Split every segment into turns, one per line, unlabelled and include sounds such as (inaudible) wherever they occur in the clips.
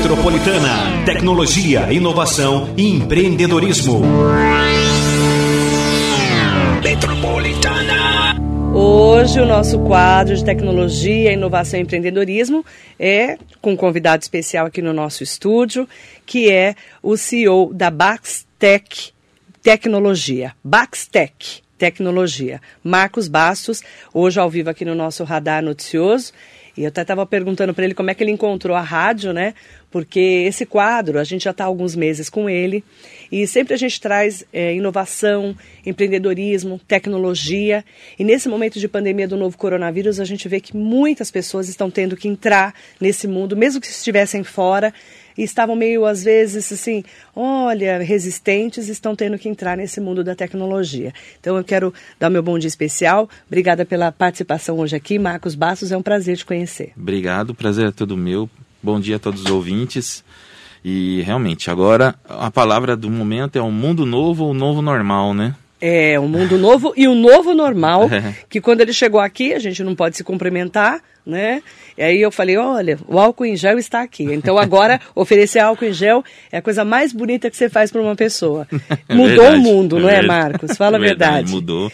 Metropolitana, tecnologia, inovação e empreendedorismo.
Metropolitana. Hoje o nosso quadro de tecnologia, inovação e empreendedorismo é com um convidado especial aqui no nosso estúdio, que é o CEO da Baxtec Tecnologia. Baxtec Tecnologia. Marcos Bastos, hoje ao vivo aqui no nosso radar noticioso. E eu até estava perguntando para ele como é que ele encontrou a rádio, né? Porque esse quadro, a gente já está há alguns meses com ele, e sempre a gente traz é, inovação, empreendedorismo, tecnologia. E nesse momento de pandemia do novo coronavírus, a gente vê que muitas pessoas estão tendo que entrar nesse mundo, mesmo que estivessem fora, e estavam meio, às vezes, assim, olha, resistentes, estão tendo que entrar nesse mundo da tecnologia. Então eu quero dar meu bom dia especial. Obrigada pela participação hoje aqui. Marcos Bastos, é um prazer te conhecer.
Obrigado, prazer é todo meu. Bom dia a todos os ouvintes. E realmente, agora a palavra do momento é o mundo novo ou novo normal, né?
É, um mundo novo e o um novo normal, (laughs) é. que quando ele chegou aqui, a gente não pode se cumprimentar, né? E aí eu falei, olha, o álcool em gel está aqui. Então agora (laughs) oferecer álcool em gel é a coisa mais bonita que você faz para uma pessoa. (laughs) É mudou verdade, o mundo, é não é, Marcos? Fala a verdade. verdade.
Mudou.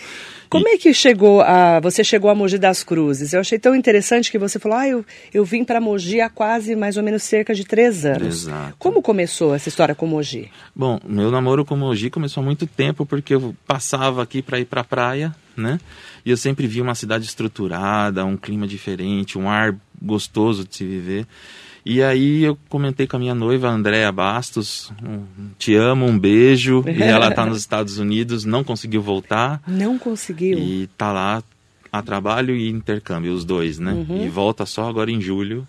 Como é que chegou a você chegou a Mogi das Cruzes? Eu achei tão interessante que você falou, ah, eu, eu vim para Mogi há quase mais ou menos cerca de três anos.
Exato.
Como começou essa história com Mogi?
Bom, meu namoro com Mogi começou há muito tempo porque eu passava aqui para ir para a praia, né? E eu sempre vi uma cidade estruturada, um clima diferente, um ar gostoso de se viver. E aí eu comentei com a minha noiva, Andréa Bastos, um, te amo, um beijo. e ela está nos (laughs) Estados Unidos, não conseguiu voltar.
Não conseguiu.
E está lá a trabalho e intercâmbio, os dois, né? Uhum. E volta só agora em julho.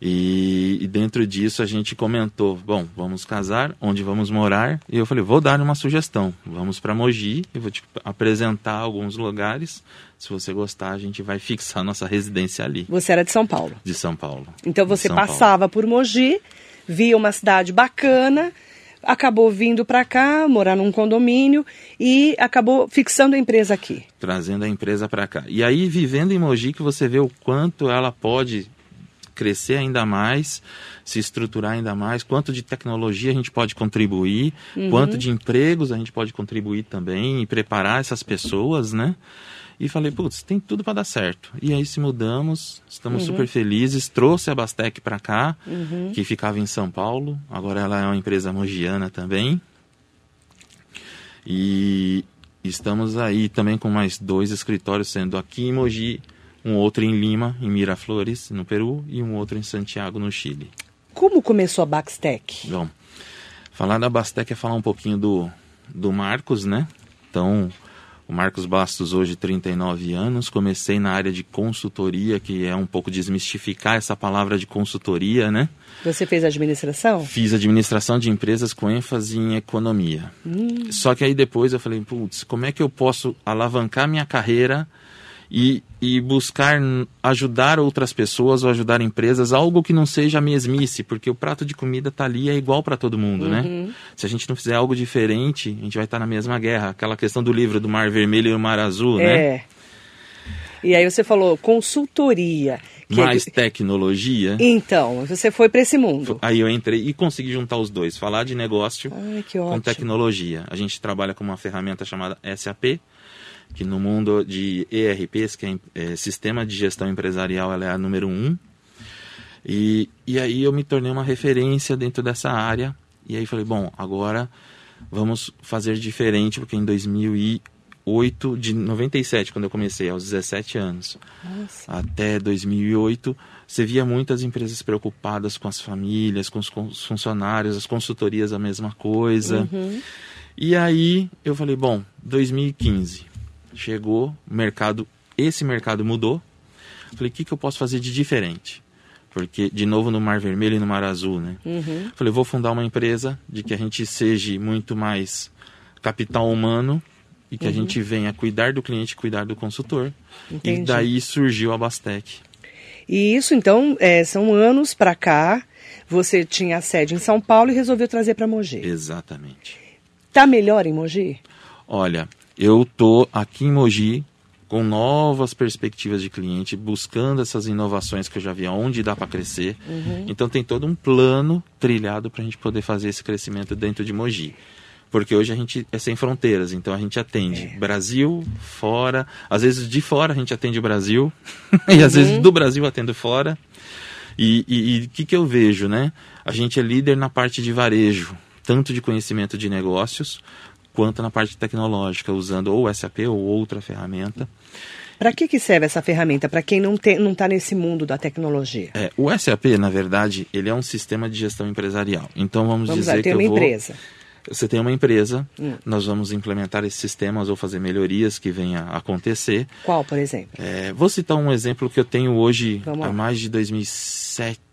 E, e, dentro disso a gente comentou, bom, vamos casar, onde vamos morar? E eu falei, vou dar uma sugestão, vamos para Mogi, eu vou te apresentar alguns lugares. Se você gostar, a gente vai (laughs) fixar nossa residência ali.
Você era de São Paulo?
De São Paulo.
Então você passava Paulo. por Mogi, via uma cidade bacana, acabou vindo para cá, morar num condomínio e acabou fixando a empresa aqui.
Trazendo a empresa para cá. E aí, vivendo em Mogi, que você vê o quanto ela pode crescer ainda mais, se estruturar ainda mais, quanto de tecnologia a gente pode contribuir, uhum. quanto de empregos a gente pode contribuir também e preparar essas pessoas, né? E falei, putz, tem tudo para dar certo. E aí se mudamos, estamos uhum. super felizes. Trouxe a Bastec para cá, uhum. que ficava em São Paulo. Agora ela é uma empresa mogiana também. E estamos aí também com mais dois escritórios, sendo aqui em Mogi um outro em Lima, em Miraflores, no Peru, e um outro em Santiago, no Chile.
Como começou a Baxtec?
Bom, falar da Baxtec é falar um pouquinho do, do Marcos, né? Então, o Marcos Bastos, hoje 39 anos, comecei na área de consultoria, que é um pouco desmistificar essa palavra de consultoria, né?
Você fez administração?
Fiz administração de empresas com ênfase em economia. Hum. Só que aí depois eu falei, putz, como é que eu posso alavancar minha carreira e, e buscar ajudar outras pessoas ou ajudar empresas, algo que não seja mesmice, porque o prato de comida tá ali é igual para todo mundo, né? uhum. né? Se a gente não fizer algo diferente, a gente vai estar tá na mesma guerra. Aquela questão do livro do Mar Vermelho e o Mar Azul,
é.
né?
É. E aí você falou consultoria.
Mais é... tecnologia.
Então, você foi para esse mundo.
Aí eu entrei e consegui juntar os dois, falar de negócio Ai, com tecnologia. A gente trabalha com uma ferramenta chamada SAP, que no mundo de ERPs, que é, é Sistema de Gestão Empresarial, ela é a número um. E, e aí eu me tornei uma referência dentro dessa área. E aí falei, bom, agora vamos fazer diferente, porque em 2008, de 97, quando eu comecei, aos 17 anos, Nossa. até 2008, você via muitas empresas preocupadas com as famílias, com os funcionários, as consultorias a mesma coisa. Uhum. E aí eu falei, bom, 2015, chegou, mercado, esse mercado mudou. Falei, o que, que eu posso fazer de diferente? Porque, de novo, no Mar Vermelho e no Mar Azul, né? Uhum. Falei, vou fundar uma empresa de que a gente seja muito mais capital humano e que uhum. a gente venha cuidar do cliente, cuidar do consultor. Entendi. E daí surgiu a Bastec.
E isso, então, é, são anos para cá. Você tinha a sede em São Paulo e resolveu trazer para Mogi.
Exatamente.
Tá melhor em Mogi?
Olha, eu tô aqui em Mogi com novas perspectivas de cliente, buscando essas inovações que eu já vi, onde dá para crescer. Uhum. Então tem todo um plano trilhado para a gente poder fazer esse crescimento dentro de Mogi. Porque hoje a gente é sem fronteiras, então a gente atende é. Brasil, fora, às vezes de fora a gente atende o Brasil, (laughs) e às vezes uhum. do Brasil atendo fora. E o que, que eu vejo, né? A gente é líder na parte de varejo, tanto de conhecimento de negócios, quanto na parte tecnológica, usando ou SAP ou outra ferramenta.
Para que, que serve essa ferramenta? Para quem não está nesse mundo da tecnologia?
É, o SAP, na verdade, ele é um sistema de gestão empresarial. Então vamos, vamos dizer lá,
que
eu
uma
vou...
empresa.
Você tem uma empresa, hum. nós vamos implementar esses sistemas ou fazer melhorias que venha a acontecer.
Qual, por exemplo?
É, vou citar um exemplo que eu tenho hoje há mais de 2007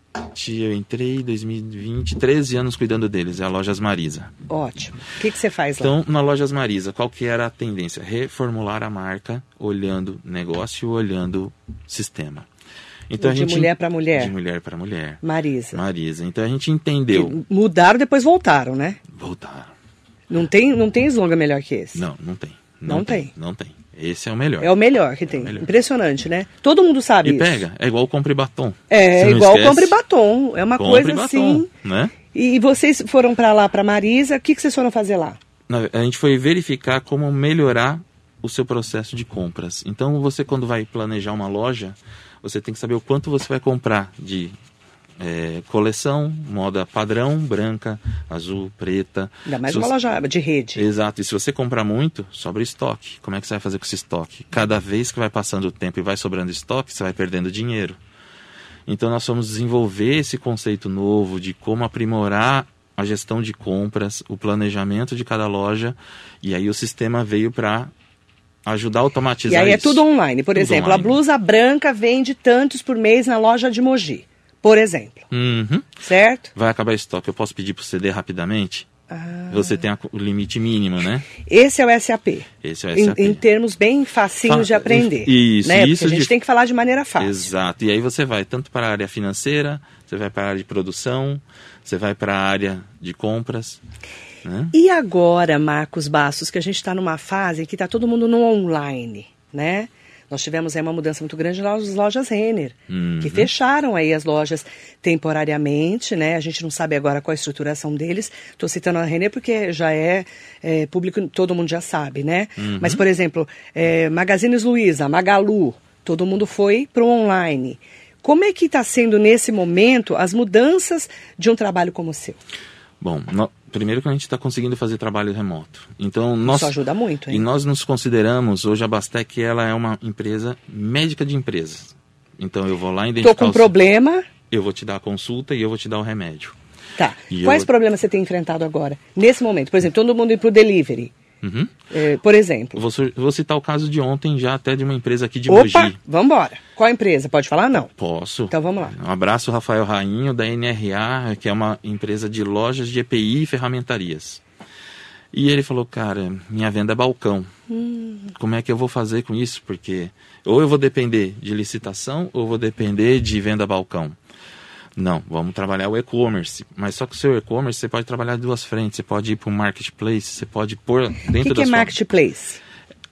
eu entrei em 2020, 13 anos cuidando deles, é a Lojas Marisa.
Ótimo. O que, que você faz
lá? Então, na Lojas Marisa, qual que era a tendência? Reformular a marca, olhando negócio, olhando sistema.
Então, de a gente, mulher para mulher.
De mulher para mulher.
Marisa.
Marisa. Então a gente entendeu.
Que mudaram, depois voltaram, né?
Voltaram.
Não tem, não tem slogan melhor que esse?
Não, não tem.
Não,
não
tem.
tem. Não tem. Esse é o melhor.
É o melhor que é tem. Melhor. Impressionante, né? Todo mundo sabe
e
isso.
pega. É igual compre batom.
É, igual compre batom. É uma
compre
coisa
batom,
assim.
Né?
E vocês foram para lá, para Marisa. O que, que vocês foram fazer lá?
A gente foi verificar como melhorar o seu processo de compras. Então, você quando vai planejar uma loja, você tem que saber o quanto você vai comprar de é, coleção, moda padrão, branca, azul, preta.
Ainda mais uma loja de rede.
Exato. E se você comprar muito, sobra estoque. Como é que você vai fazer com esse estoque? Cada vez que vai passando o tempo e vai sobrando estoque, você vai perdendo dinheiro. Então nós vamos desenvolver esse conceito novo de como aprimorar a gestão de compras, o planejamento de cada loja. E aí o sistema veio para ajudar a automatizar
E aí
é
isso. é tudo online. Por tudo exemplo, online. a blusa branca vende tantos por mês na loja de Mogi por exemplo.
Uhum.
Certo?
Vai acabar estoque. Eu posso pedir para você ler rapidamente? Ah. Você tem o limite mínimo, né?
Esse é o SAP.
Esse é o SAP.
Em, em termos bem facinhos Fa de aprender.
Isso,
né?
isso.
Porque a gente de... tem que falar de maneira fácil.
Exato. E aí você vai tanto para a área financeira, você vai para a área de produção, você vai para a área de compras. Né?
E agora, Marcos Bastos, que a gente está numa fase que está todo mundo no online, né? Nós tivemos aí uma mudança muito grande nas lojas Renner, uhum. que fecharam aí as lojas temporariamente, né? A gente não sabe agora qual a estruturação deles. Estou citando a Renner porque já é, é, público, todo mundo já sabe, né? Uhum. Mas, por exemplo, é, Magazines Luiza, Magalu, todo mundo foi para o online. Como é que está sendo nesse momento as mudanças de um trabalho como o seu?
Bom, primeiro que a gente está conseguindo fazer trabalho remoto. Então nós
Isso ajuda muito. Hein?
E nós nos consideramos hoje a Bastec ela é uma empresa médica de empresas. Então eu vou lá identificar.
Estou com um problema.
Eu vou te dar a consulta e eu vou te dar o remédio.
Tá. E Quais eu... problemas você tem enfrentado agora nesse momento? Por exemplo, todo mundo ir para o delivery.
Uhum.
É, por exemplo.
Vou, vou, citar o caso de ontem, já até de uma empresa aqui de
Opa,
Mogi.
vamos embora. Qual empresa? Pode falar? Não.
Posso.
Então vamos lá.
Um abraço, Rafael Rainho, da NRA, que é uma empresa de lojas de EPI e ferramentarias. E ele falou, cara, minha venda é balcão. Hum. Como é que eu vou fazer com isso? Porque ou eu vou depender de licitação ou eu vou depender de venda balcão. Não, vamos trabalhar o e-commerce. Mas só que o seu e-commerce você pode trabalhar de duas frentes. Você pode ir para um marketplace, você pode pôr dentro
que
da
que é
sua...
marketplace?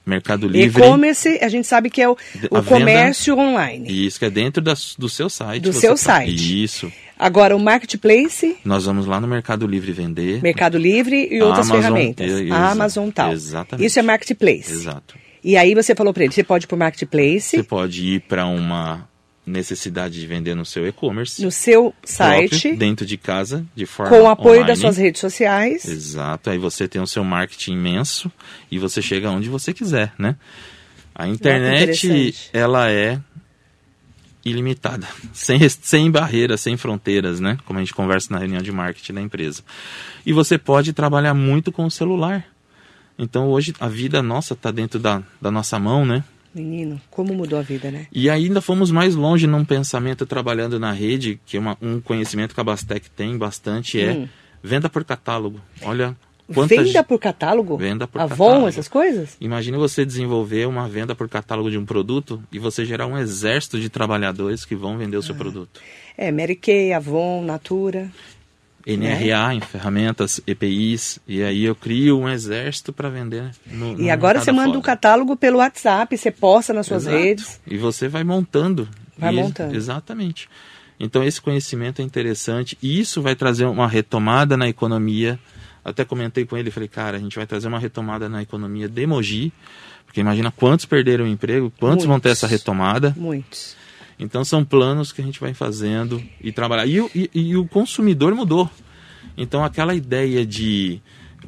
Mercado Livre.
E-commerce, a gente sabe que é o, o comércio venda, online.
Isso, que é dentro da, do seu site.
Do seu site.
Isso.
Agora, o marketplace.
Nós vamos lá no Mercado Livre vender.
Mercado Livre e outras
Amazon,
ferramentas.
E,
a Amazon tal.
Exatamente.
Isso é marketplace.
Exato.
E aí você falou para ele, você pode ir para o marketplace.
Você pode ir para uma necessidade de vender no seu e-commerce.
No seu site.
Próprio, dentro de casa, de forma
Com o apoio
online.
das suas redes sociais.
Exato. Aí você tem o seu marketing imenso e você chega onde você quiser, né? A internet, ela é ilimitada, sem, sem barreiras, sem fronteiras, né? Como a gente conversa na reunião de marketing da empresa. E você pode trabalhar muito com o celular. Então hoje a vida nossa está dentro da, da nossa mão, né?
Menino, como mudou a vida, né?
E ainda fomos mais longe num pensamento trabalhando na rede, que é uma, um conhecimento que a Bastec tem bastante, é hum. venda por catálogo. Olha,
Venda por catálogo?
Venda por
Avon,
catálogo.
essas coisas?
Imagina você desenvolver uma venda por catálogo de um produto e você gerar um exército de trabalhadores que vão vender o seu ah. produto.
É, Mary Kay, Avon, Natura.
NRA né? em ferramentas, EPIs, e aí eu crio um exército para vender.
No, e agora você manda o um catálogo pelo WhatsApp, você posta nas suas Exato. redes.
E você vai montando.
Vai e, montando.
Exatamente. Então esse conhecimento é interessante e isso vai trazer uma retomada na economia. Até comentei com ele, falei, cara, a gente vai trazer uma retomada na economia de Mogi, porque imagina quantos perderam o emprego, quantos Muitos. vão ter essa retomada.
Muitos.
Então são planos que a gente vai fazendo e trabalhar. E, e, e o consumidor mudou. Então aquela ideia de,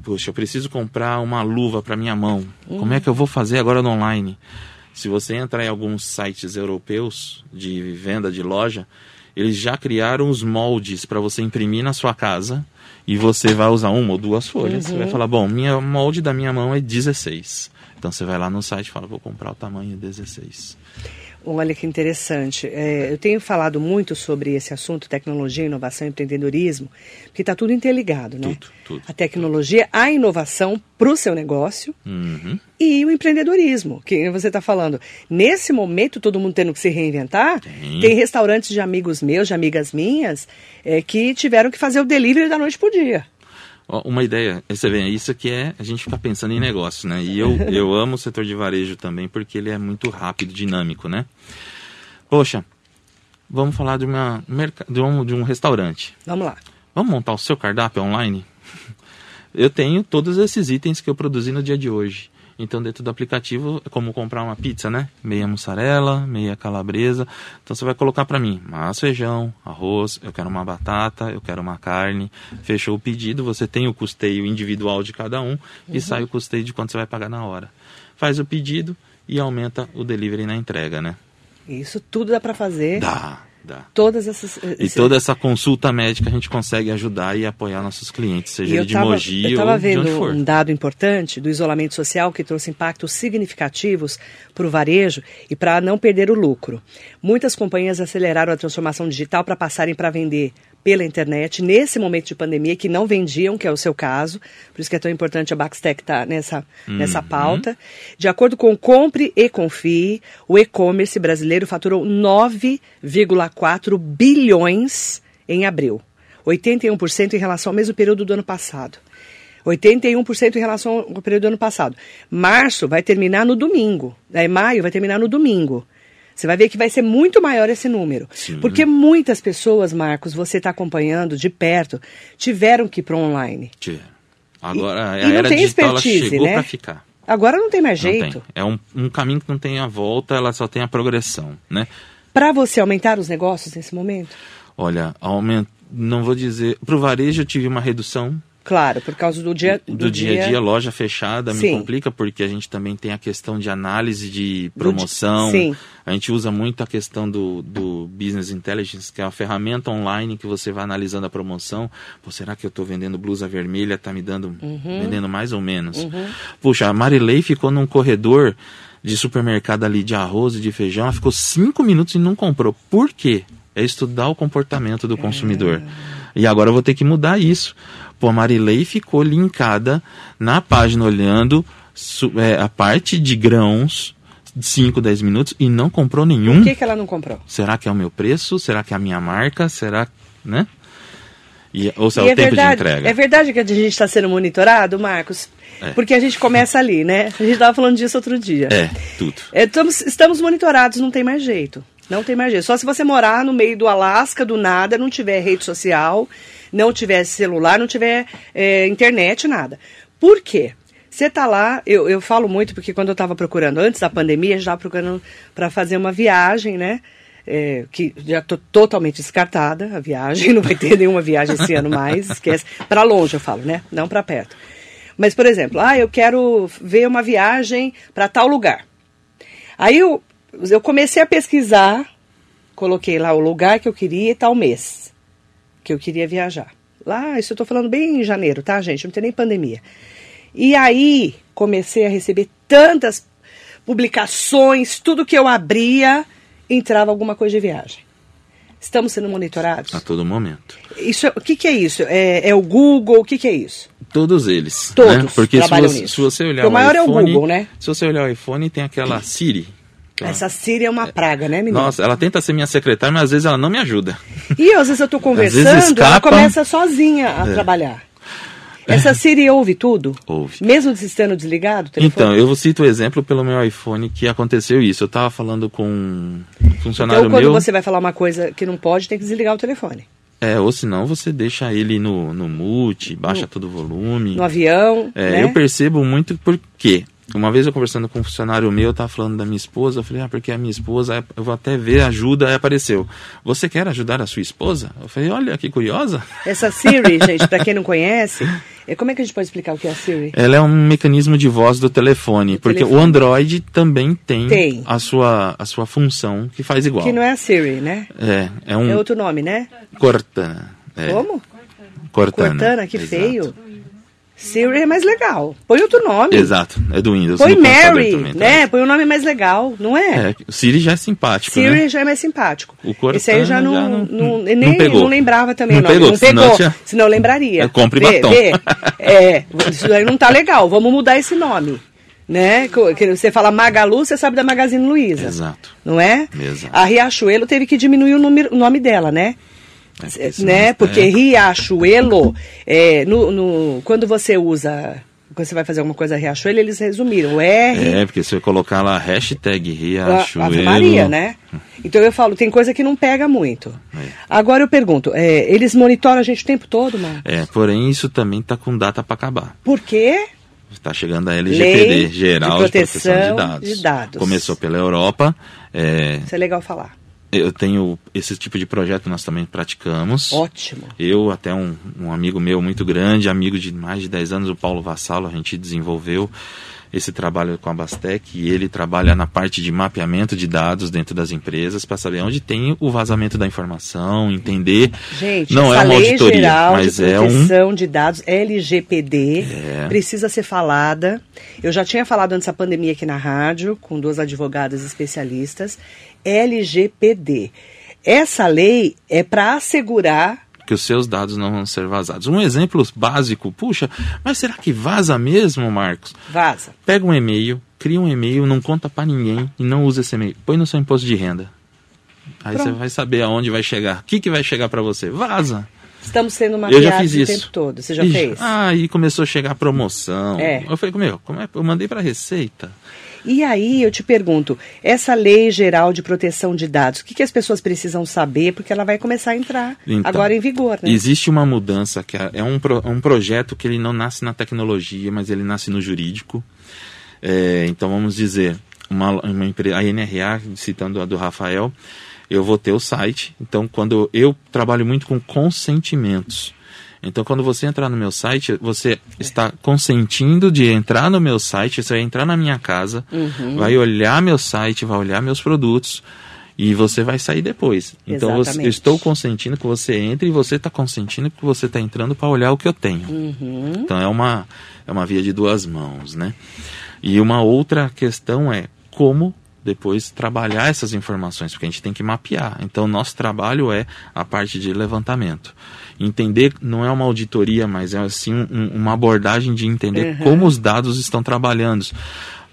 poxa, eu preciso comprar uma luva para minha mão. Uhum. Como é que eu vou fazer agora no online? Se você entrar em alguns sites europeus de venda de loja, eles já criaram os moldes para você imprimir na sua casa e você vai usar uma ou duas folhas. Uhum. Você vai uhum. falar, bom, minha molde da minha mão é 16. Então você vai lá no site e fala, vou comprar o tamanho 16.
Olha que interessante. É, eu tenho falado muito sobre esse assunto, tecnologia, inovação e empreendedorismo, porque está tudo interligado, né?
Tudo, tudo,
a tecnologia, a inovação para o seu negócio
uhum.
e o empreendedorismo, que você está falando. Nesse momento, todo mundo tendo que se reinventar, tem, tem restaurantes de amigos meus, de amigas minhas, é, que tiveram que fazer o delivery da noite para o dia
uma ideia, você vê, isso que é a gente ficar pensando em negócio, né? E eu, (laughs) eu amo o setor de varejo também porque ele é muito rápido, dinâmico, né? Poxa, vamos falar de, uma, de, um, de um restaurante.
Vamos lá.
Vamos montar o seu cardápio online? (laughs) Eu tenho todos esses itens que eu produzi no dia de hoje. Então, dentro do aplicativo, é como comprar uma pizza, né? Meia mussarela, meia calabresa. Então, você vai colocar para mim massa, feijão, arroz, eu quero uma batata, eu quero uma carne. Fechou o pedido, você tem o custeio individual de cada um uhum. e sai o custeio de quanto você vai pagar na hora. Faz o pedido e aumenta o delivery na entrega, né?
Isso tudo dá para fazer.
Dá. Dá.
Todas essas.
E toda essa consulta médica a gente consegue ajudar e apoiar nossos clientes, seja ele de tava, Mogi
eu ou de onde for. um dado importante do isolamento social que trouxe impactos significativos para o varejo e para não perder o lucro. Muitas companhias aceleraram a transformação digital para passarem para vender pela internet nesse momento de pandemia que não vendiam, que é o seu caso. Por isso que é tão importante a Baxtec estar tá nessa, uhum. nessa pauta. De acordo com Compre e Confie, o e-commerce brasileiro faturou 9,4 bilhões em abril. 81% em relação ao mesmo período do ano passado. 81% em relação ao período do ano passado. Março vai terminar no domingo. Aí, maio vai terminar no domingo. Você vai ver que vai ser muito maior esse número. Sim. Porque muitas pessoas, Marcos, você está acompanhando de perto, tiveram que ir para online.
Agora, e, a e era digital chegou né? para ficar.
Agora não tem mais jeito.
Tem. É um, um caminho que não tem a volta, ela só tem a progressão, né?
Para você aumentar os negócios nesse momento?
Olha, aumento, não vou dizer. Para o varejo eu tive uma redução
Claro, por causa do dia
do, do dia a dia, loja fechada Sim. me complica porque a gente também tem a questão de análise de promoção.
Sim.
A gente usa muito a questão do, do business intelligence, que é uma ferramenta online que você vai analisando a promoção. Pô, será que eu estou vendendo blusa vermelha? Está me dando uhum. vendendo mais ou menos?
Uhum.
Puxa, a Marilei ficou num corredor de supermercado ali de arroz e de feijão, ela ficou cinco minutos e não comprou. Por quê? É estudar o comportamento do consumidor. É. E agora eu vou ter que mudar isso. Pô, a Marilei ficou linkada na página olhando é, a parte de grãos 5, 10 minutos e não comprou nenhum.
Por que, que ela não comprou?
Será que é o meu preço? Será que é a minha marca? Será, né? E, ou se é o é tempo
verdade,
de entrega.
É verdade que a gente está sendo monitorado, Marcos? É. Porque a gente começa ali, né? A gente estava falando disso outro dia.
É, tudo.
É, estamos, estamos monitorados, não tem mais jeito. Não tem mais jeito. Só se você morar no meio do Alasca, do nada, não tiver rede social não tiver celular, não tiver é, internet, nada. Por quê? Você está lá, eu, eu falo muito porque quando eu estava procurando, antes da pandemia, já procurando para fazer uma viagem, né? É, que já estou totalmente descartada a viagem, (laughs) não vai ter nenhuma viagem esse ano mais, esquece. Para longe eu falo, né? Não para perto. Mas, por exemplo, ah, eu quero ver uma viagem para tal lugar. Aí eu, eu comecei a pesquisar, coloquei lá o lugar que eu queria e tal mês que eu queria viajar. Lá, isso eu estou falando bem em janeiro, tá, gente? Não tem nem pandemia. E aí comecei a receber tantas publicações, tudo que eu abria entrava alguma coisa de viagem. Estamos sendo monitorados?
A todo momento.
Isso, é, o que, que é isso? É, é, o Google? O que, que é isso?
Todos eles.
Todos
né? Porque se você, se você, olhar o,
o maior
iPhone,
é o Google, né?
Se você olhar o iPhone, tem aquela Siri,
Essa Siri é uma praga, né, menina?
Nossa, ela tenta ser minha secretária, mas às vezes ela não me ajuda.
E às vezes eu tô (laughs) conversando, escapa... ela começa sozinha a é. trabalhar. Essa Siri ouve tudo?
Ouve.
Mesmo estando desligado?
Então, eu cito o exemplo pelo meu iPhone que aconteceu isso. Eu estava falando com um funcionário
então, quando
meu...
você vai falar uma coisa que não pode, tem que desligar o telefone.
É, ou senão você deixa ele no, no mute, baixa no, todo o volume.
No avião.
É,
né?
eu percebo muito porque uma vez eu conversando com um funcionário meu, tava falando da minha esposa, eu falei, ah, porque a minha esposa, eu vou até ver ajuda, aí apareceu. Você quer ajudar a sua esposa? Eu falei, olha que curiosa.
Essa Siri, (laughs) gente, para quem não conhece, é, como é que a gente pode explicar o que é a Siri?
Ela é um mecanismo de voz do telefone, do porque telefone. o Android também tem, tem, A, sua, a sua função que faz igual.
Que não é a Siri, né?
É, é um...
É outro nome, né?
Cortana. É.
Como?
Cortana.
Cortana, que Exato. feio. Siri é mais legal. Põe outro nome.
Exato, é do Windows.
Põe Mary, também, tá? né? Põe um nome mais legal, não é?
é Siri já é simpático,
Siri
né?
já é mais simpático.
O Cortana
Esse aí eu já não, já não,
não,
nem,
não, pegou.
não lembrava também.
Não, pegou,
não pegou, senão,
tinha...
senão eu lembraria. É,
compre vê, batom.
Vê. (laughs) É, isso aí não tá legal, vamos mudar esse nome. Né? Que você fala Magalu, você sabe da Magazine Luiza.
Exato.
Não é?
Exato.
A Riachuelo teve que diminuir o o nome dela, né? É, né? Porque é. Riachuelo, é, no, no, quando você usa quando você vai fazer alguma coisa Riachuelo, eles resumiram. O R.
É, porque se eu colocar lá hashtag Riachuelo.
Ave Maria, né? Então eu falo, tem coisa que não pega muito. É. Agora eu pergunto, é, eles monitoram a gente o tempo todo, mano?
É, porém isso também está com data para acabar.
Por quê?
Está chegando a LGPD, Lei Geral de Proteção, de, proteção de, dados.
de, dados.
Começou pela Europa.
É... Isso é legal falar.
Eu tenho esse tipo de projeto nós também praticamos.
Ótimo.
Eu, até um, um amigo meu muito grande, amigo de mais de 10 anos, o Paulo Vassalo, a gente desenvolveu esse trabalho com a Bastec e ele trabalha na parte de mapeamento de dados dentro das empresas para saber onde tem o vazamento da informação, entender.
Gente,
não
é
uma
lei
auditoria,
geral
mas
de
é
proteção
um
de dados LGPD
É.
precisa ser falada. Eu já tinha falado antes da pandemia aqui na rádio com duas advogadas especialistas. LGPD. Essa lei é para assegurar
que os seus dados não vão ser vazados. Um exemplo básico, puxa, mas será que vaza mesmo, Marcos?
Vaza.
Pega um e-mail, cria um e-mail, não conta para ninguém e não usa esse e-mail. Põe no seu imposto de renda. Aí Pronto. você vai saber aonde vai chegar. O que, que vai chegar para você? Vaza.
Estamos sendo
já fiz
o
isso.
tempo todo. Você já
Ixi,
fez?
Ah, aí começou a chegar a promoção.
É.
Eu falei, meu, como é? Eu mandei para Receita.
E aí eu te pergunto, essa lei geral de proteção de dados, o que, que as pessoas precisam saber? Porque ela vai começar a entrar
Então,
agora em vigor, né?
Existe uma mudança que é um, pro- um projeto que ele não nasce na tecnologia, mas ele nasce no jurídico. É, então vamos dizer, uma, uma empre- a NRA, citando a do Rafael, eu vou ter o site. Então quando eu trabalho muito com consentimentos. Então, quando você entrar no meu site, você está consentindo de entrar no meu site, você vai entrar na minha casa,
Uhum.
vai olhar meu site, vai olhar meus produtos e você vai sair depois. Então, você- eu estou consentindo que você entre e você está consentindo que você está entrando para olhar o que eu tenho.
Uhum.
Então, é uma, é uma via de duas mãos, né? E uma outra questão é como depois trabalhar essas informações, porque a gente tem que mapear. Então, nosso trabalho é a parte de levantamento. Entender não é uma auditoria, mas é assim um- uma abordagem de entender
Uhum.
como os dados estão trabalhando.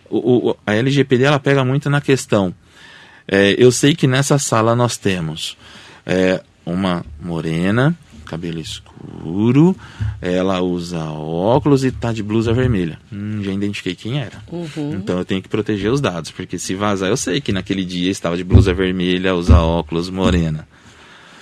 O, o- a LGPD ela pega muito na questão. é, eu sei que nessa sala nós temos é, uma morena, cabelo escuro, ela usa óculos e tá de blusa vermelha. Hum, já identifiquei quem era.
Uhum.
Então eu tenho que proteger os dados, porque se vazar, eu sei que naquele dia estava de blusa vermelha, usa óculos, morena.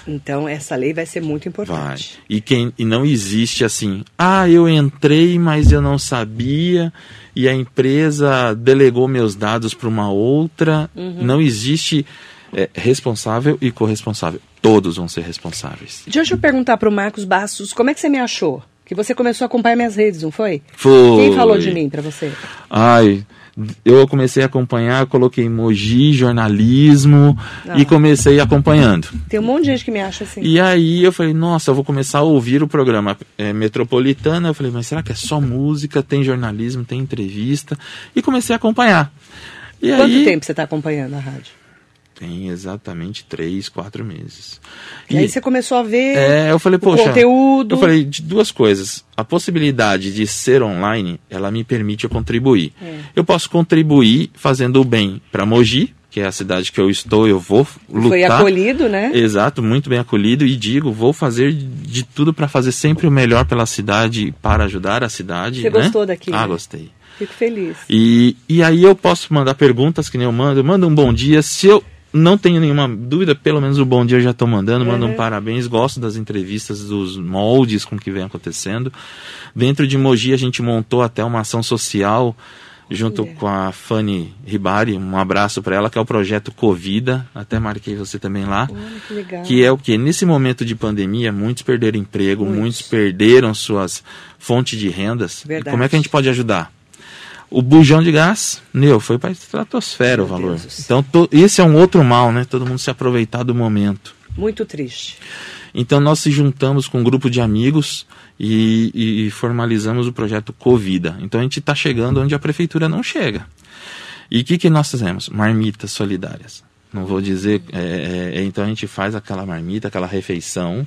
Então essa lei vai ser muito
Vai.
importante.
E, quem, e não existe assim, ah, eu entrei, mas eu não sabia, e a empresa delegou meus dados para uma outra.
Uhum.
Não existe é, responsável e corresponsável. Todos vão ser responsáveis.
Deixa eu perguntar para o Marcos Bastos, como é que você me achou? Que você começou a acompanhar minhas redes, não foi?
Foi.
Quem falou de mim para você?
Ai, eu comecei a acompanhar, coloquei emoji, jornalismo
Ah.
e comecei acompanhando.
Tem um monte de gente que me acha assim.
E aí eu falei, nossa, eu vou começar a ouvir o programa é, Metropolitana. Eu falei, mas será que é só música? Tem jornalismo, tem entrevista? E comecei a acompanhar. E
Quanto
aí,
tempo você está acompanhando a rádio?
Tem exatamente três, quatro meses.
E, aí você começou a ver
É, eu falei,
o
poxa.
conteúdo.
Eu falei de duas coisas. A possibilidade de ser online, ela me permite eu contribuir.
É.
Eu posso contribuir fazendo o bem para Mogi, que é a cidade que eu estou, eu vou lutar.
Foi acolhido, né?
Exato, muito bem acolhido e digo, vou fazer de tudo para fazer sempre o melhor pela cidade, para ajudar a cidade.
Você
né?
gostou daqui?
Ah,
né?
gostei.
Fico feliz.
E, e aí eu posso mandar perguntas que nem eu mando, manda um bom dia. Se eu não tenho nenhuma dúvida, pelo menos o bom dia eu já estou mandando, mando
Uhum.
um parabéns, gosto das entrevistas, dos moldes com que vem acontecendo. Dentro de Mogi a gente montou até uma ação social junto
Olha.
com a Fanny Ribari, um abraço para ela, que é o projeto Covida, até marquei você também lá.
Que legal.
Que é o que? Nesse momento de pandemia, muitos perderam emprego,
Muitos.
muitos perderam suas fontes de rendas. E
Verdade.
como é que a gente pode ajudar? O bujão de gás, meu, foi para a estratosfera o
Meu
valor.
Deus.
Então, to- esse é um outro mal, né? Todo mundo se aproveitar do momento.
Muito triste.
Então, nós se juntamos com um grupo de amigos e, e- e formalizamos o projeto Covida. Então, a gente está chegando onde a prefeitura não chega. E o que, que nós fizemos? Marmitas solidárias. Não vou dizer. é, é, então, a gente faz aquela marmita, aquela refeição.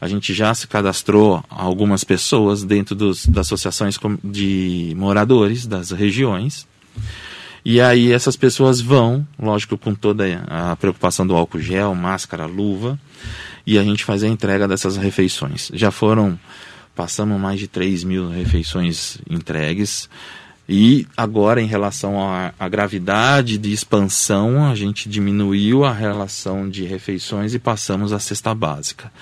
A gente já se cadastrou algumas pessoas dentro dos, das associações de moradores das regiões. E aí essas pessoas vão, lógico, com toda a preocupação do álcool gel, máscara, luva, e a gente faz a entrega dessas refeições. Já foram, passamos mais de 3 mil refeições entregues. E agora, em relação à, gravidade de expansão, a gente diminuiu a relação de refeições e passamos à cesta básica.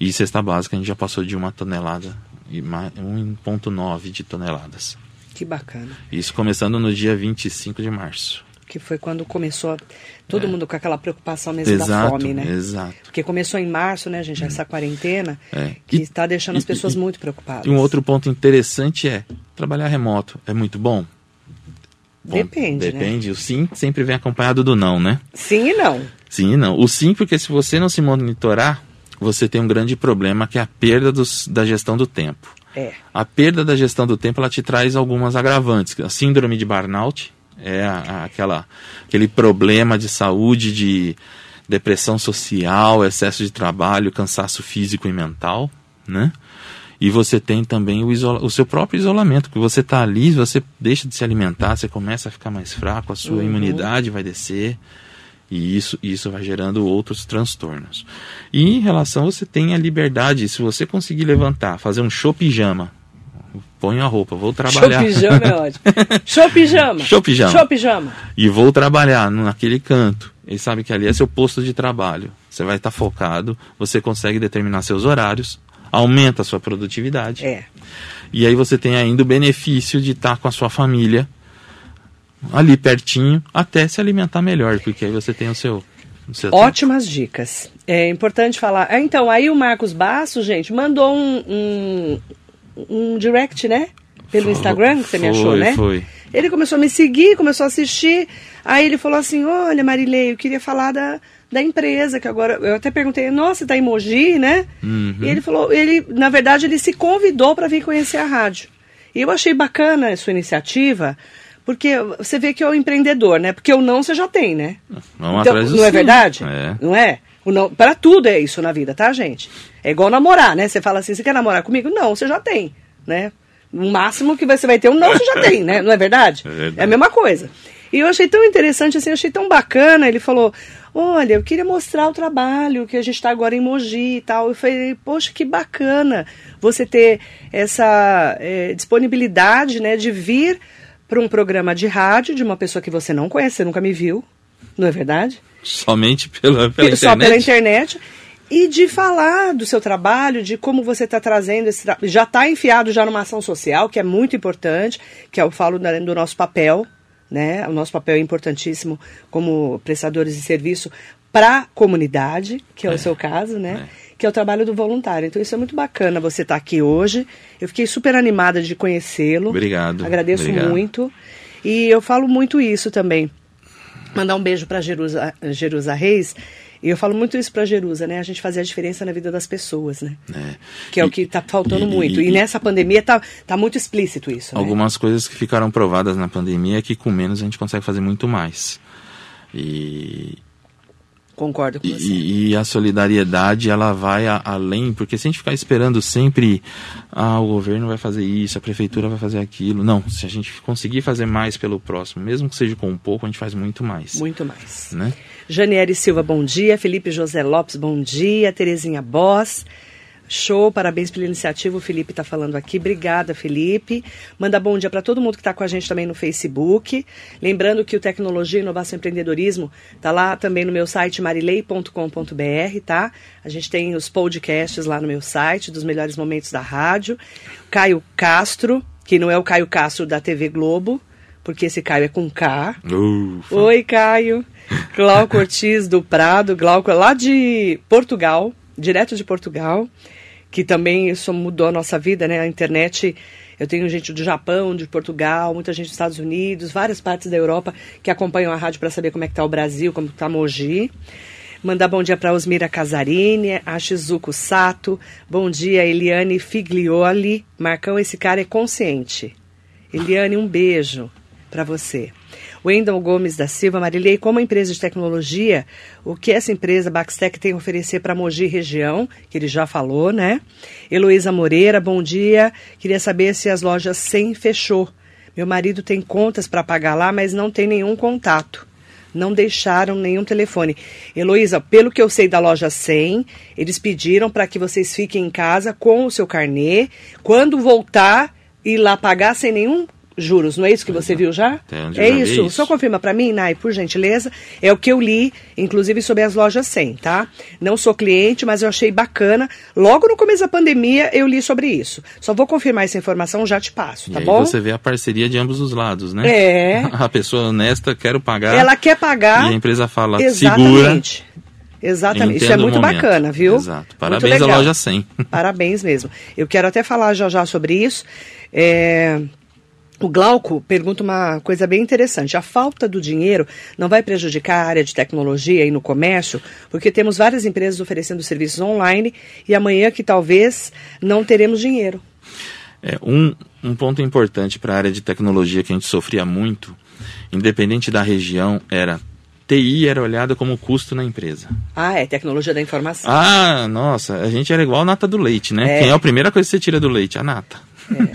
E cesta básica a gente já passou de uma tonelada, e ma- 1,9 de toneladas.
Que bacana.
Isso começando no dia 25 de março.
Que foi quando começou todo mundo com aquela preocupação mesmo da
É. Exato,
fome, né?
exato.
Porque começou em março, né, gente? Essa quarentena
É.
que
E-
está deixando as pessoas
e-
muito preocupadas.
E um outro ponto interessante é trabalhar remoto. É muito bom? Bom,
Depende, né?
Depende. O sim sempre vem acompanhado do não, né?
Sim e não.
Sim e não. O sim, porque se você não se monitorar, você tem um grande problema que é a perda dos- da gestão do tempo.
É.
A perda da gestão do tempo ela te traz algumas agravantes. A síndrome de burnout é aquela, aquele problema de saúde, de depressão social, excesso de trabalho, cansaço físico e mental, né? E você tem também o, o seu próprio isolamento, que você está ali, você deixa de se alimentar, você começa a ficar mais fraco, a sua
Uhum.
imunidade vai descer, e isso, isso vai gerando outros transtornos. E em relação, você tem a liberdade, se você conseguir levantar, fazer um show pijama, ponho a roupa, vou trabalhar.
Show pijama é ótimo. (laughs) Show pijama.
Show pijama.
Show pijama.
e vou trabalhar naquele canto. Ele sabe que ali é seu posto de trabalho. Você vai estar focado, você consegue determinar seus horários, aumenta a sua produtividade.
É.
E aí você tem ainda o benefício de estar com a sua família ali pertinho, até se alimentar melhor, porque aí você tem o seu. tempo.
Ótimas dicas. É importante falar. Ah, então, aí o Marcos Basso, gente, mandou um, um, um direct, né? Pelo
Foi,
Instagram, que você me
foi,
achou, né?
foi.
Ele começou a me seguir, começou a assistir. Aí ele falou assim: Olha, Marilei, eu queria falar da, da empresa, que agora. Eu até perguntei, nossa, tá em Mogi, né?
Uhum.
E ele falou, ele, na verdade, ele se convidou para vir conhecer a rádio. E eu achei bacana a sua iniciativa, porque você vê que é o empreendedor, né? Porque o não você já tem, né?
Vamos
Então, não é verdade?
É.
Não é? O não, para tudo é isso na vida, tá, gente? É igual namorar, né? Você fala assim, você quer namorar comigo? Não, você já tem, né? O máximo que você vai ter um não, você já (laughs) tem, né? Não é verdade?
É verdade.
É a mesma coisa. E eu achei tão interessante, assim, achei tão bacana. Ele falou, olha, eu queria mostrar o trabalho que a gente está agora em Mogi e tal. Eu falei, poxa, que bacana você ter essa eh, disponibilidade, né, de vir para um programa de rádio de uma pessoa que você não conhece, você nunca me viu, não é verdade?
Somente pela, pela
Só
internet.
pela internet. E de falar do seu trabalho, de como você está trazendo esse tra... Já está enfiado já numa ação social, que é muito importante, que eu falo da- do nosso papel, né? O nosso papel é importantíssimo como prestadores de serviço para a comunidade, que é, o seu caso, né? Que é o trabalho do voluntário. Então isso é muito bacana você estar aqui hoje. Eu fiquei super animada de conhecê-lo.
Obrigado,
Agradeço
obrigado.
muito. E eu falo muito isso também mandar um beijo para Jerusa, Jerusa Reis. E eu falo muito isso para Jerusa, né? A gente fazer a diferença na vida das pessoas, né?
É.
Que é o
E-
que está faltando
e-
muito. E,
e-
nessa pandemia tá, tá muito explícito isso. né?
Algumas coisas que ficaram provadas na pandemia é que com menos a gente consegue fazer muito mais. E
Concordo com você.
E, e, a solidariedade, ela vai a, além, porque se a gente ficar esperando sempre, ah, o governo vai fazer isso, a prefeitura vai fazer aquilo. Não, se a gente conseguir fazer mais pelo próximo, mesmo que seja com um pouco, a gente faz muito mais.
Muito mais. Né? Janiere Silva, bom dia. Felipe José Lopes, bom dia. Terezinha Boss. Show, parabéns pela iniciativa. O Felipe está falando aqui. Obrigada, Felipe. Manda bom dia para todo mundo que está com a gente também no Facebook. Lembrando que o Tecnologia, Inovação e Empreendedorismo está lá também no meu site marilei.com.br, tá? A gente tem os podcasts lá no meu site, dos melhores momentos da rádio. Caio Castro, que não é o Caio Castro da TV Globo, porque esse Caio é com K. Ufa. Oi, Caio. Glauco Ortiz do Prado, Glauco é lá de Portugal, direto de Portugal que também isso mudou a nossa vida, né? A internet, eu tenho gente do Japão, de Portugal, muita gente dos Estados Unidos, várias partes da Europa que acompanham a rádio para saber como é que tá o Brasil, como está Mogi. Mandar bom dia para Osmira Casarini, a Shizuko Sato, bom dia Eliane Figlioli. Marcão, esse cara é consciente. Eliane, um beijo para você. Wendel Gomes da Silva, Marilei, como empresa de tecnologia, o que essa empresa Baxtec tem a oferecer para Mogi região, que ele já falou, né? Heloísa Moreira, bom dia. Queria saber se as lojas 100 fechou. Meu marido tem contas para pagar lá, mas não tem nenhum contato. Não deixaram nenhum telefone. Heloísa, pelo que eu sei da loja 100, eles pediram para que vocês fiquem em casa com o seu carnê. Quando voltar, ir lá pagar sem nenhum juros, não é isso que você viu já? É isso. isso. Só confirma para mim, Nai, por gentileza. É o que eu li, inclusive sobre as lojas 100, tá? Não sou cliente, mas eu achei bacana. Logo no começo da pandemia eu li sobre isso. Só vou confirmar essa informação, já te passo, tá
e
bom?
você vê a parceria de ambos os lados, né?
É. (laughs)
A pessoa honesta quer pagar.
Ela quer pagar.
E a empresa fala, Exatamente. segura.
Exatamente. Isso é muito bacana, viu?
Exato. Parabéns à loja 100. (laughs)
Parabéns mesmo. Eu quero até falar já já sobre isso. É, o Glauco pergunta uma coisa bem interessante. A falta do dinheiro não vai prejudicar a área de tecnologia e no comércio, porque temos várias empresas oferecendo serviços online e amanhã que talvez não teremos dinheiro.
É, um, um ponto importante para a área de tecnologia que a gente sofria muito, independente da região, era TI era olhada como custo na empresa.
Ah, é tecnologia da informação.
Ah, nossa, a gente era igual a nata do leite, né? É. Quem é a primeira coisa que você tira do leite? A nata.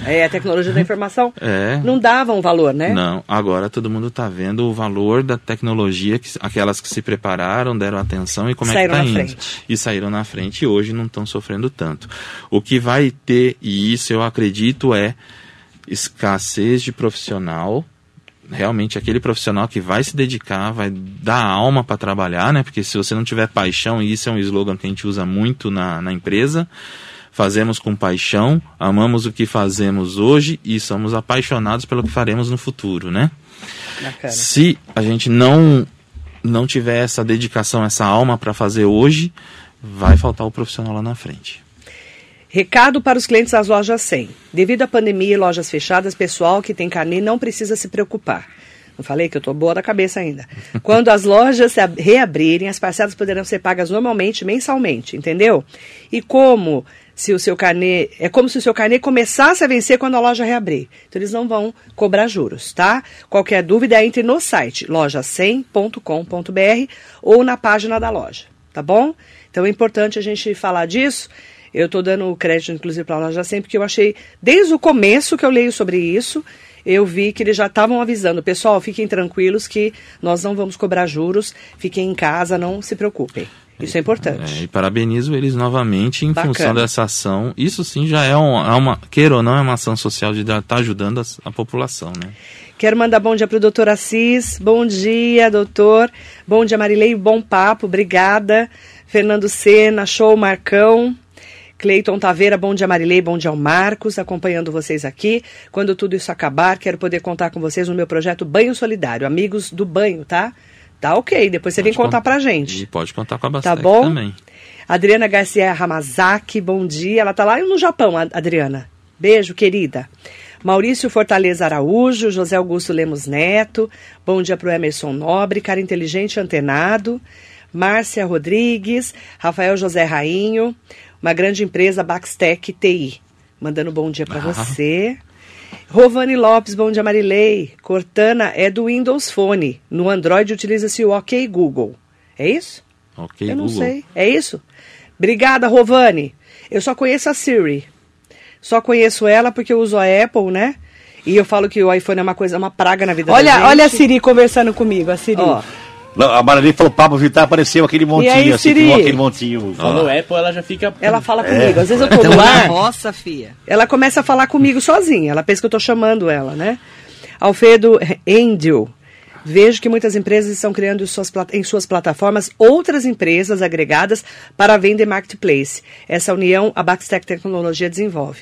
É, é a tecnologia da informação. (laughs)
É.
Não dava um valor, né?
Não. Agora todo mundo está vendo o valor da tecnologia, que, aquelas que se prepararam, deram atenção e como saíram é que está indo. Frente. E saíram na frente e hoje não estão sofrendo tanto. O que vai ter, e isso eu acredito, é escassez de profissional realmente aquele profissional que vai se dedicar, vai dar alma para trabalhar, né? Porque se você não tiver paixão, e isso é um slogan que a gente usa muito na, na empresa, fazemos com paixão, amamos o que fazemos hoje e somos apaixonados pelo que faremos no futuro, né? Se a gente não não tiver essa dedicação, essa alma para fazer hoje, vai faltar o profissional lá na frente.
Recado para os clientes das lojas 100. Devido à pandemia e lojas fechadas, pessoal que tem carnê não precisa se preocupar. Não falei que eu estou boa da cabeça ainda. (laughs) Quando as lojas reabrirem, as parcelas poderão ser pagas normalmente, mensalmente, entendeu? E como se o seu carnê. É como se o seu carnê começasse a vencer quando a loja reabrir. Então eles não vão cobrar juros, tá? Qualquer dúvida, entre no site loja100.com.br ou na página da loja, tá bom? Então é importante a gente falar disso. Eu estou dando crédito, inclusive, para a loja 100, porque eu achei, desde o começo que eu leio sobre isso, eu vi que eles já estavam avisando, pessoal, fiquem tranquilos que nós não vamos cobrar juros, fiquem em casa, não se preocupem. Isso é importante.
É, e parabenizo eles novamente em Bacana. função dessa ação. Isso sim já é, um, é uma, queira ou não, é uma ação social de estar tá ajudando a, a, população, né?
Quero mandar bom dia para o doutor Assis. Bom dia, doutor. Bom dia, Marilei. Bom papo. Obrigada. Fernando Sena, show Marcão. Cleiton Taveira, bom dia Marilei, bom dia ao Marcos, acompanhando vocês aqui. Quando tudo isso acabar, quero poder contar com vocês no meu projeto Banho Solidário, amigos do banho, tá? Tá ok, depois você pode vem contar pra gente.
E pode contar com a Bastec
tá bom?
também.
Adriana Garcia Ramazaki, bom dia. Ela tá lá no Japão, Adriana. Beijo, querida. Maurício Fortaleza Araújo, José Augusto Lemos Neto, bom dia para o Emerson Nobre, cara inteligente antenado, Márcia Rodrigues, Rafael José Rainho, uma grande empresa Baxtec TI, mandando bom dia para ah. você. Rovani Lopes, bom dia Marilei. Cortana é do Windows Phone. No Android utiliza-se o OK Google. É isso?
Ok,
Eu não
Google.
sei. É isso? Obrigada, Rovani. Eu só conheço a Siri. Só conheço ela porque eu uso a Apple, né? E eu falo que o iPhone é uma coisa, uma praga na vida da
Olha,
gente.
olha a Siri conversando comigo, a Siri.
Ó,
Não, A Marali falou Pablo Vittar, apareceu aquele montinho,
aí,
assim,
Siri?
ficou aquele montinho.
Falou Apple, ela já fica.
ela fala
É.
comigo. Às vezes eu tô
Então,
no
na
ar,
roça, fia.
ela começa a falar comigo sozinha. Ela pensa que eu tô chamando ela, né? Alfredo Endel. Vejo que muitas empresas estão criando suas em suas plataformas outras empresas agregadas para venda e marketplace. Essa união a Baxtec Tecnologia desenvolve.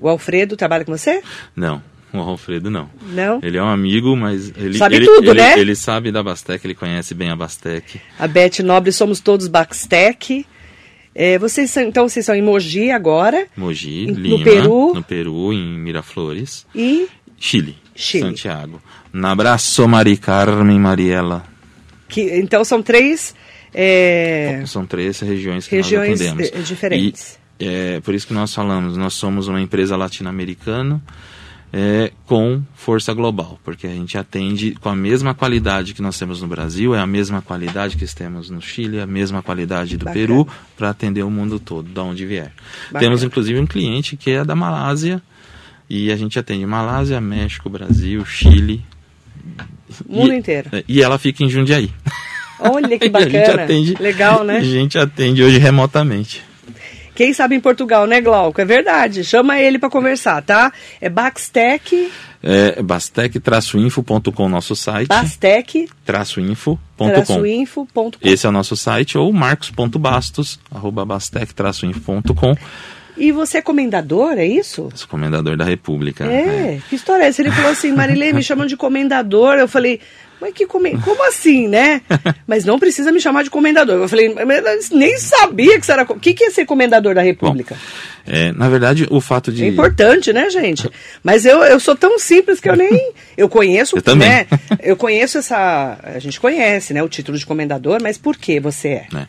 O Alfredo trabalha com você?
Não, (laughs) o Alfredo não.
Não?
Ele é um amigo, mas ele
Sabe
ele,
tudo,
ele,
né?
Ele sabe da Bastec, ele conhece bem a Bastec.
A Beth Nobre, somos todos Baxtec. É, vocês são, então, vocês são em Mogi agora
Mogi,
No
Lima,
Peru?
no Peru, em Miraflores,
e
Chile,
Chile.
Santiago. Um abraço, Mari Carmen Mariela.
que, então são três é,
São três regiões que
regiões
nós atendemos.
diferentes.
E é por isso que nós falamos, nós somos uma empresa latino-americana é, com força global, porque a gente atende com a mesma qualidade que nós temos no Brasil, é a mesma qualidade que temos no Chile, a mesma qualidade do
Bacana.
Peru, para atender o mundo todo, de onde vier.
Bacana.
Temos inclusive um cliente que é da Malásia, e a gente atende Malásia, México, Brasil, Chile.
O mundo
e,
inteiro.
é, E ela fica em Jundiaí.
Olha que (laughs) bacana.
atende,
Legal, né?
A gente atende hoje remotamente.
Quem sabe em Portugal, né, Glauco? É verdade. Chama ele para conversar, tá? É Baxtec,
É bastec-info.com, nosso site.
Bastec,
Info.com.
info.com.
Esse é o nosso site, ou marcos.bastos, arroba bastec-info.com,
E você é comendador, é isso?
sou comendador da República.
É, que história é essa? Ele falou assim, Marilê, me chamam de comendador. Eu falei, mas que comen... como assim, né? (laughs) Mas não precisa me chamar de comendador. Eu falei, nem sabia que você era... O que, que é ser comendador da República?
É, na verdade, o fato de...
É importante, né, gente? Mas eu, eu sou tão simples que eu nem. (laughs) Eu conheço,
Eu também.
né? Eu conheço essa. A gente conhece, né? O título de comendador, mas por que você é?
né?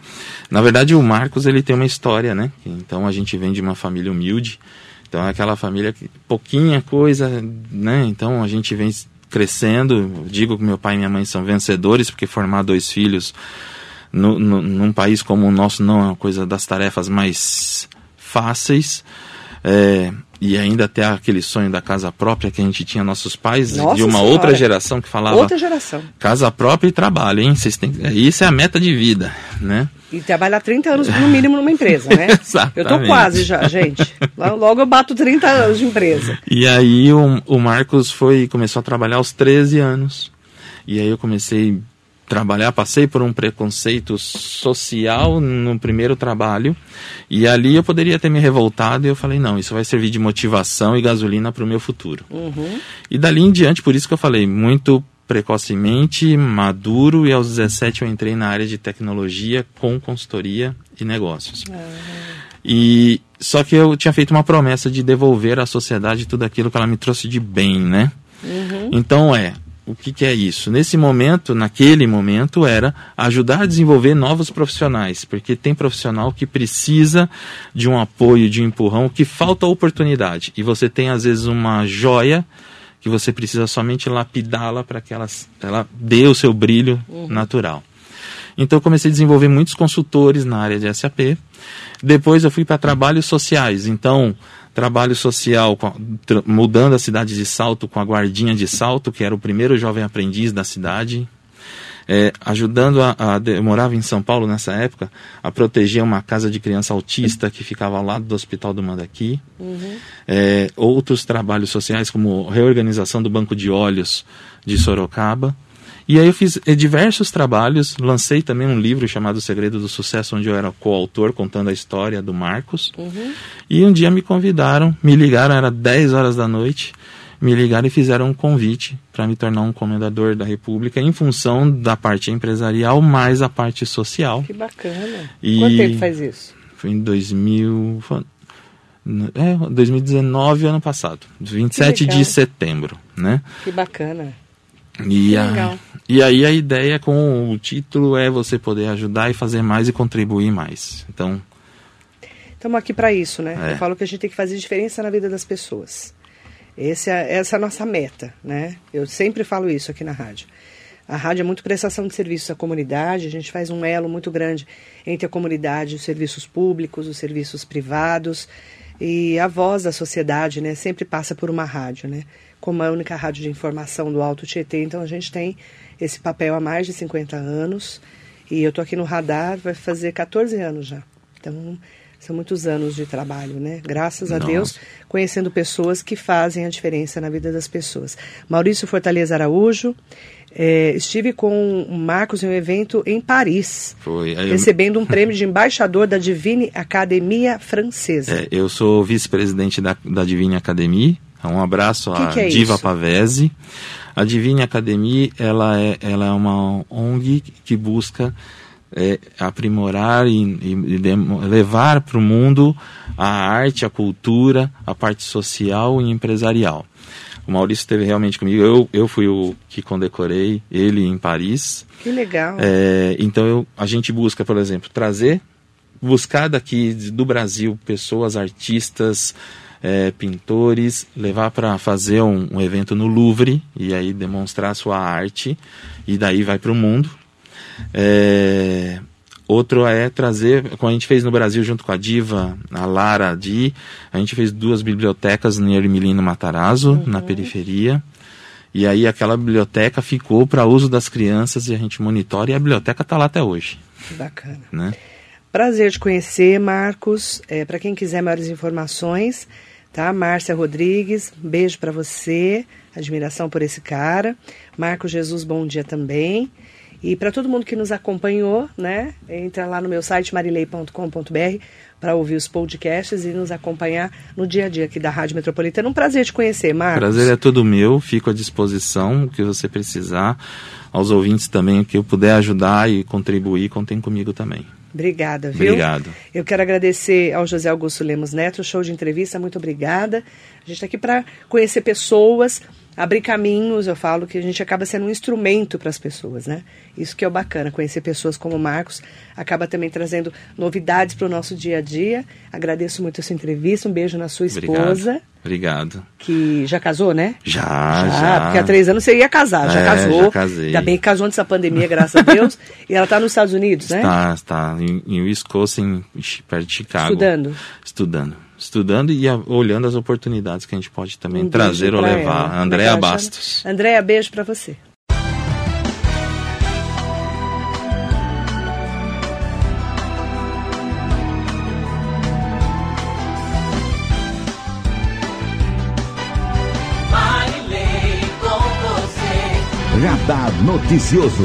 Na verdade, o Marcos ele tem uma história, né? Então a gente vem de uma família humilde. Então é aquela família que pouquinha coisa, né? Então a gente vem crescendo. Eu digo que meu pai e minha mãe são vencedores porque formar dois filhos no, no- num país como o nosso não é uma coisa das tarefas mais fáceis. É, e ainda ter aquele sonho da casa própria que a gente tinha nossos pais
Nossa
de uma
Senhora.
outra geração que falava
Outra geração.
casa própria e trabalho, hein? Vocês têm, isso é a meta de vida, né?
E trabalhar 30 anos no mínimo numa empresa, né? (laughs) Eu tô quase já, gente. Logo eu bato 30 anos de empresa.
E aí o, o Marcos foi começou a trabalhar aos 13 anos. E aí eu comecei trabalhar, passei por um preconceito social no primeiro trabalho. E ali eu poderia ter me revoltado e eu falei, não, isso vai servir de motivação e gasolina para o meu futuro. E dali em diante, por isso que eu falei, muito precocemente, maduro, e aos 17 eu entrei na área de tecnologia com consultoria e negócios. E só que eu tinha feito uma promessa de devolver à sociedade tudo aquilo que ela me trouxe de bem, né? Então é, o que, que é isso? Nesse momento, naquele momento, era ajudar a desenvolver novos profissionais, porque tem profissional que precisa de um apoio, de um empurrão, que falta oportunidade. E você tem, às vezes, uma joia que você precisa somente lapidá-la para que ela, ela dê o seu brilho natural. Então eu comecei a desenvolver muitos consultores na área de SAP. Depois eu fui para trabalhos sociais. Então, trabalho social mudando a cidade de Salto com a guardinha de Salto, que era o primeiro jovem aprendiz da cidade. É, ajudando a, a eu morava em São Paulo nessa época a proteger uma casa de criança autista que ficava ao lado do Hospital do Mandaqui É, outros trabalhos sociais como reorganização do banco de olhos de Sorocaba e aí eu fiz eh, diversos trabalhos lancei também um livro chamado O Segredo do Sucesso onde eu era coautor contando a história do Marcos e um dia me convidaram me ligaram era 10 horas da noite me ligaram e fizeram um convite para me tornar um comendador da República em função da parte empresarial mais a parte social.
Que bacana.
E-
Quanto tempo faz isso?
Foi em 2000, foi- é, 2019, ano passado, 27
legal.
de setembro, né?
Que bacana.
E, a- e aí a ideia com o título é você poder ajudar e fazer mais e contribuir mais. Então,
Estamos aqui para isso, né?
É.
Eu falo que a gente tem que fazer diferença na vida das pessoas. Esse é, essa é a nossa meta, né? Eu sempre falo isso aqui na rádio. A rádio é muito prestação de serviços à comunidade, a gente faz um elo muito grande entre a comunidade, os serviços públicos, os serviços privados e a voz da sociedade, né, sempre passa por uma rádio, né? Como a única rádio de informação do Alto Tietê, então a gente tem esse papel há mais de 50 anos. E eu estou aqui no Radar, vai fazer 14 anos já. Então, são muitos anos de trabalho, né? Graças a Nossa. Deus, conhecendo pessoas que fazem a diferença na vida das pessoas. Maurício Fortaleza Araújo, é, estive com o Marcos em um evento em Paris,
Foi.
recebendo um (laughs) prêmio de embaixador da Divine Academia Francesa.
É, eu sou vice-presidente da, da Divine Academie. Um abraço à
que é
Diva
isso?
Pavese. A Divine Academie ela é, ela é uma ONG que busca é, aprimorar e, e, e levar para o mundo a arte, a cultura, a parte social e empresarial. O Maurício esteve realmente comigo. Eu, eu fui o que condecorei ele em Paris.
Que legal.
É, então eu, a gente busca, por exemplo, trazer, buscar daqui do Brasil pessoas, artistas, é, pintores, levar para fazer um, um, evento no Louvre e aí demonstrar sua arte e daí vai para o mundo. É, outro é trazer, como a gente fez no Brasil junto com a diva, a Lara Di, a gente fez duas bibliotecas no Ermelino Matarazzo, uhum. na periferia. E aí aquela biblioteca ficou para uso das crianças e a gente monitora e a biblioteca está lá até hoje.
Bacana.
Né?
Prazer te conhecer, Marcos. É, para quem quiser maiores informações, tá? Márcia Rodrigues, beijo para você, admiração por esse cara. Marcos Jesus, bom dia também. E para todo mundo que nos acompanhou, né, entra lá no meu site marilei.com.br para ouvir os podcasts e nos acompanhar no dia a dia aqui da Rádio Metropolitana. Um prazer te conhecer, Marcos.
Prazer é todo meu, fico à disposição, o que você precisar. Aos ouvintes também, que eu puder ajudar e contribuir, contem comigo também.
Obrigada, viu?
Obrigado.
Eu quero agradecer ao José Augusto Lemos Neto, show de entrevista, muito obrigada. A gente está aqui para conhecer pessoas, abrir caminhos, eu falo que a gente acaba sendo um instrumento para as pessoas, né? Isso que é o bacana, conhecer pessoas como o Marcos, acaba também trazendo novidades para o nosso dia a dia. Agradeço muito essa entrevista, um beijo na sua esposa.
Obrigado. Obrigado.
Que já casou, né?
Já, já. já.
Porque há três anos você ia casar, já
é,
casou.
Já casei.
Ainda bem que casou antes da pandemia, graças a Deus. (laughs) e ela está nos Estados Unidos, né?
Está, está. Em, em Wisconsin, perto de Chicago.
Estudando.
Estudando estudando e a, olhando as oportunidades que a gente pode também um trazer ou levar.
Ela.
Andréa Bastos.
Andréa, beijo para você.
Radar Noticioso.